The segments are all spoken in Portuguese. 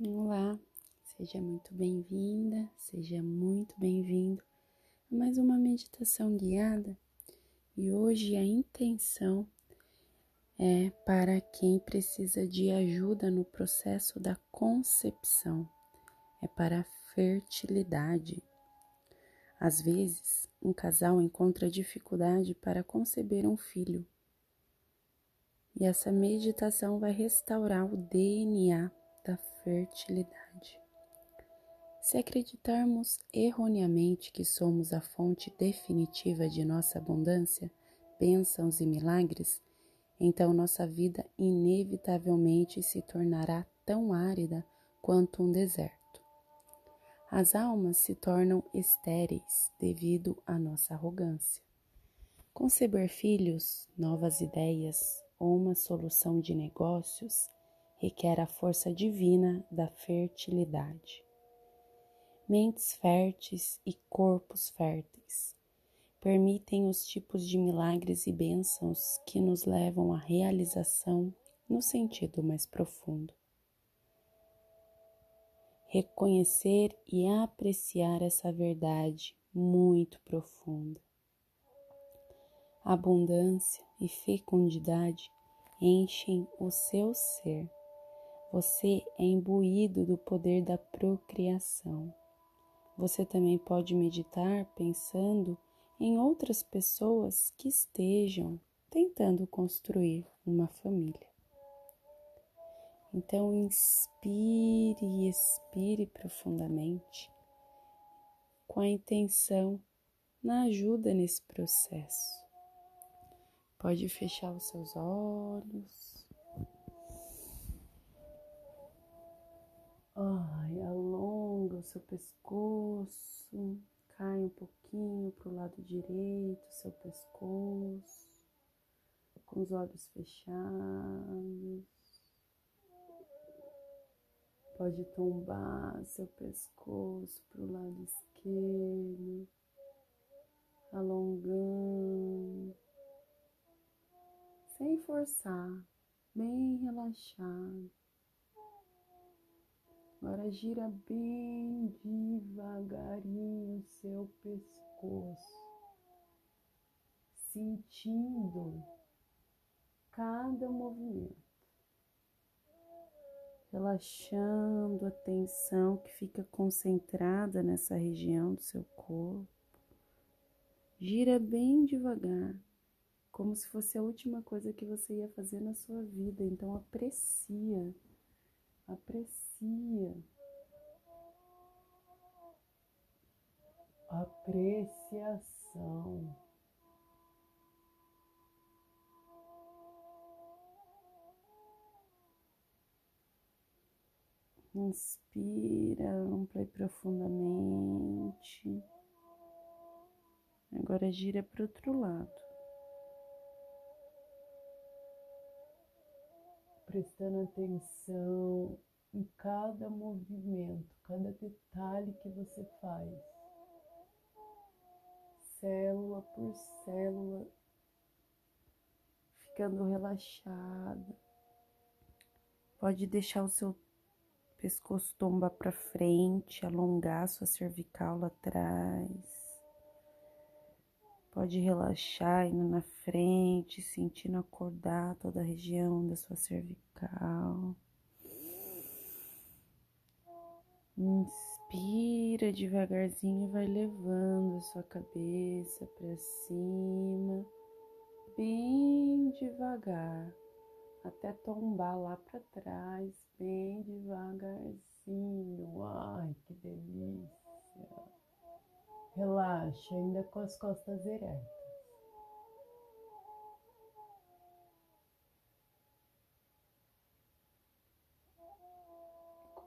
Olá, seja muito bem-vinda, seja muito bem-vindo a mais uma meditação guiada. E hoje a intenção é para quem precisa de ajuda no processo da concepção, é para a fertilidade. Às vezes, um casal encontra dificuldade para conceber um filho. E essa meditação vai restaurar o DNA fertilidade. Se acreditarmos erroneamente que somos a fonte definitiva de nossa abundância, bênçãos e milagres, então nossa vida inevitavelmente se tornará tão árida quanto um deserto. As almas se tornam estéreis devido à nossa arrogância. Conceber filhos, novas ideias ou uma solução de negócios requer a força divina da fertilidade. Mentes férteis e corpos férteis permitem os tipos de milagres e bênçãos que nos levam à realização no sentido mais profundo. Reconhecer e apreciar essa verdade muito profunda. Abundância e fecundidade enchem o seu ser você é imbuído do poder da procriação. Você também pode meditar pensando em outras pessoas que estejam tentando construir uma família. Então, inspire e expire profundamente com a intenção na ajuda nesse processo. Pode fechar os seus olhos. Ai, alonga o seu pescoço, cai um pouquinho para o lado direito, seu pescoço, com os olhos fechados. Pode tombar seu pescoço para o lado esquerdo, alongando, sem forçar, bem relaxado. Agora gira bem devagarinho o seu pescoço, sentindo cada movimento, relaxando a tensão que fica concentrada nessa região do seu corpo. Gira bem devagar, como se fosse a última coisa que você ia fazer na sua vida. Então aprecia, aprecia aprecia. Apreciação. Inspira ampla e profundamente. Agora gira para o outro lado. Prestando atenção em cada movimento, cada detalhe que você faz, célula por célula, ficando relaxada. Pode deixar o seu pescoço tombar para frente, alongar sua cervical lá atrás. Pode relaxar indo na frente, sentindo acordar toda a região da sua cervical. Inspira devagarzinho, vai levando a sua cabeça para cima, bem devagar, até tombar lá para trás, bem devagarzinho. Ai, que delícia! Relaxa, ainda com as costas eretas.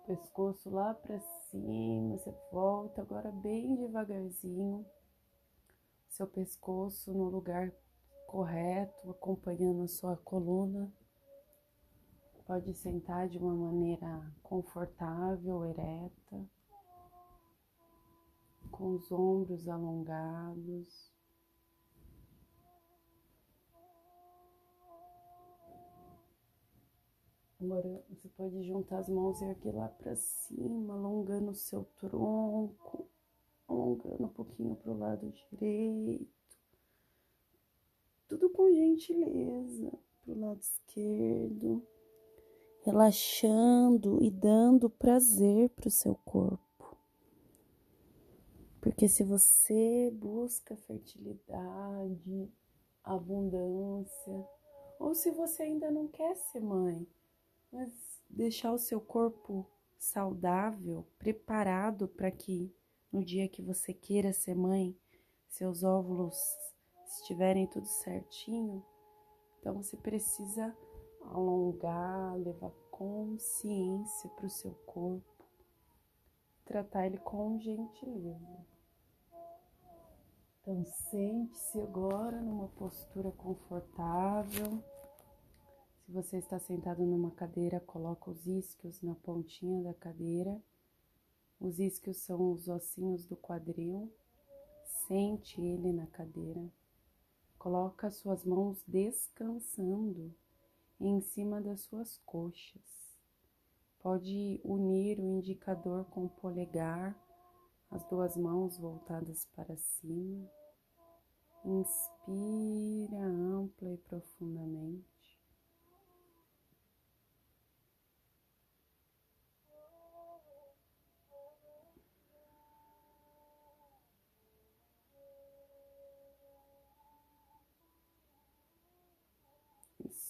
Pescoço lá para cima, você volta agora bem devagarzinho, seu pescoço no lugar correto, acompanhando a sua coluna. Pode sentar de uma maneira confortável, ereta, com os ombros alongados. Agora você pode juntar as mãos e erguer lá para cima, alongando o seu tronco, alongando um pouquinho para o lado direito. Tudo com gentileza para o lado esquerdo, relaxando e dando prazer para o seu corpo. Porque se você busca fertilidade, abundância, ou se você ainda não quer ser mãe, mas deixar o seu corpo saudável, preparado para que no dia que você queira ser mãe, seus óvulos estiverem tudo certinho, então você precisa alongar, levar consciência para o seu corpo, tratar ele com gentileza. Então sente-se agora numa postura confortável. Se você está sentado numa cadeira, coloca os isquios na pontinha da cadeira. Os isquios são os ossinhos do quadril. Sente ele na cadeira. Coloca suas mãos descansando em cima das suas coxas. Pode unir o indicador com o polegar, as duas mãos voltadas para cima. Inspira ampla e profundamente.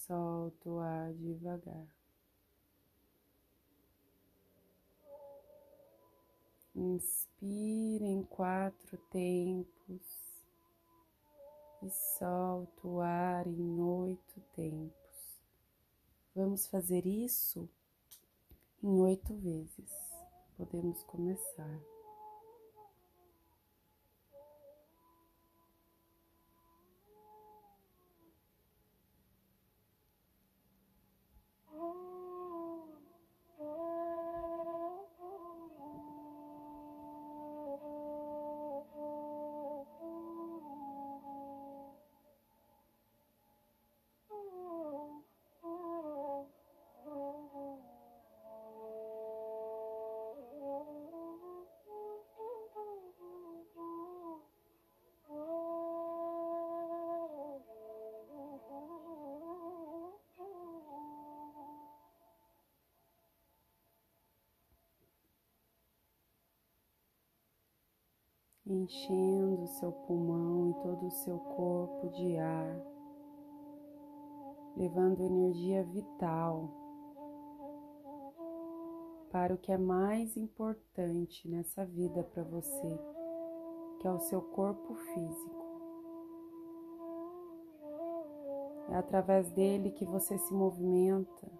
Solta o ar devagar. Inspira em quatro tempos e solta o ar em oito tempos. Vamos fazer isso em oito vezes. Podemos começar. Enchendo seu pulmão e todo o seu corpo de ar, levando energia vital para o que é mais importante nessa vida para você, que é o seu corpo físico. É através dele que você se movimenta,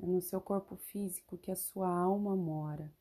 é no seu corpo físico que a sua alma mora.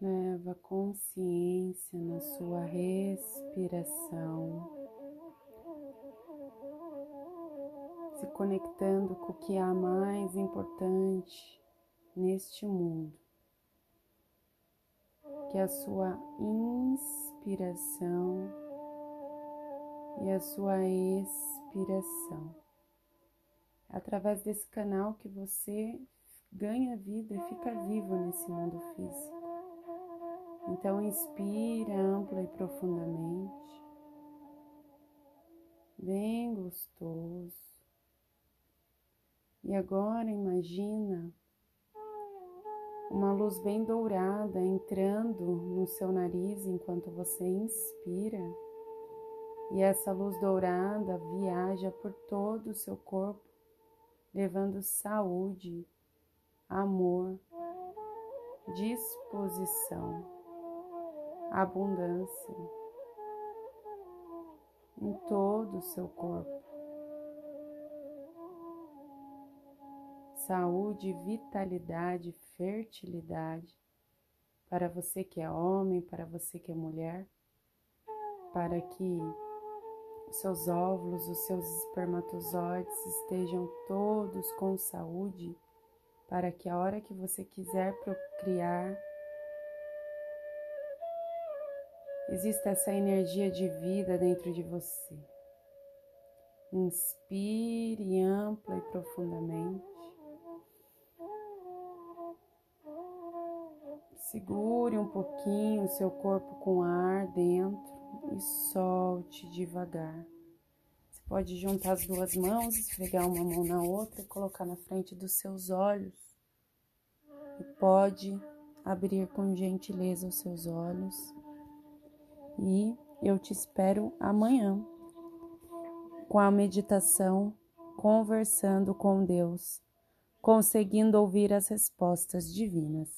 Leva consciência na sua respiração. conectando com o que há mais importante neste mundo, que é a sua inspiração e a sua expiração. Através desse canal que você ganha vida e fica vivo nesse mundo físico. Então, inspira ampla e profundamente, bem gostoso. E agora imagina uma luz bem dourada entrando no seu nariz enquanto você inspira. E essa luz dourada viaja por todo o seu corpo, levando saúde, amor, disposição, abundância em todo o seu corpo. Saúde, vitalidade, fertilidade para você que é homem, para você que é mulher, para que seus óvulos, os seus espermatozoides estejam todos com saúde para que a hora que você quiser procriar, exista essa energia de vida dentro de você. Inspire ampla e profundamente. Segure um pouquinho o seu corpo com ar dentro e solte devagar. Você pode juntar as duas mãos, esfregar uma mão na outra, colocar na frente dos seus olhos e pode abrir com gentileza os seus olhos. E eu te espero amanhã com a meditação conversando com Deus, conseguindo ouvir as respostas divinas.